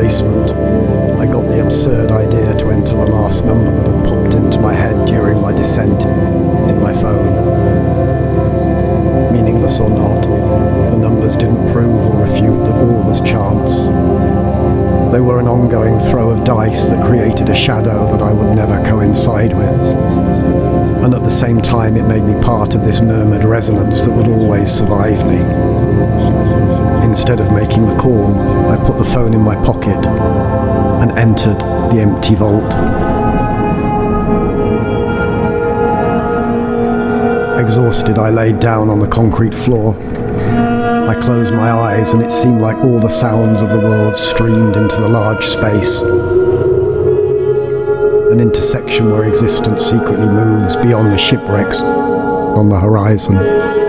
basement, I got the absurd idea to enter the last number that had popped into my head during my descent in my phone. Meaningless or not, the numbers didn't prove or refute that all was chance. They were an ongoing throw of dice that created a shadow that I would never coincide with. And at the same time, it made me part of this murmured resonance that would always survive me. Instead of making the call, I put the phone in my pocket and entered the empty vault. Exhausted, I laid down on the concrete floor. I closed my eyes, and it seemed like all the sounds of the world streamed into the large space. An intersection where existence secretly moves beyond the shipwrecks on the horizon.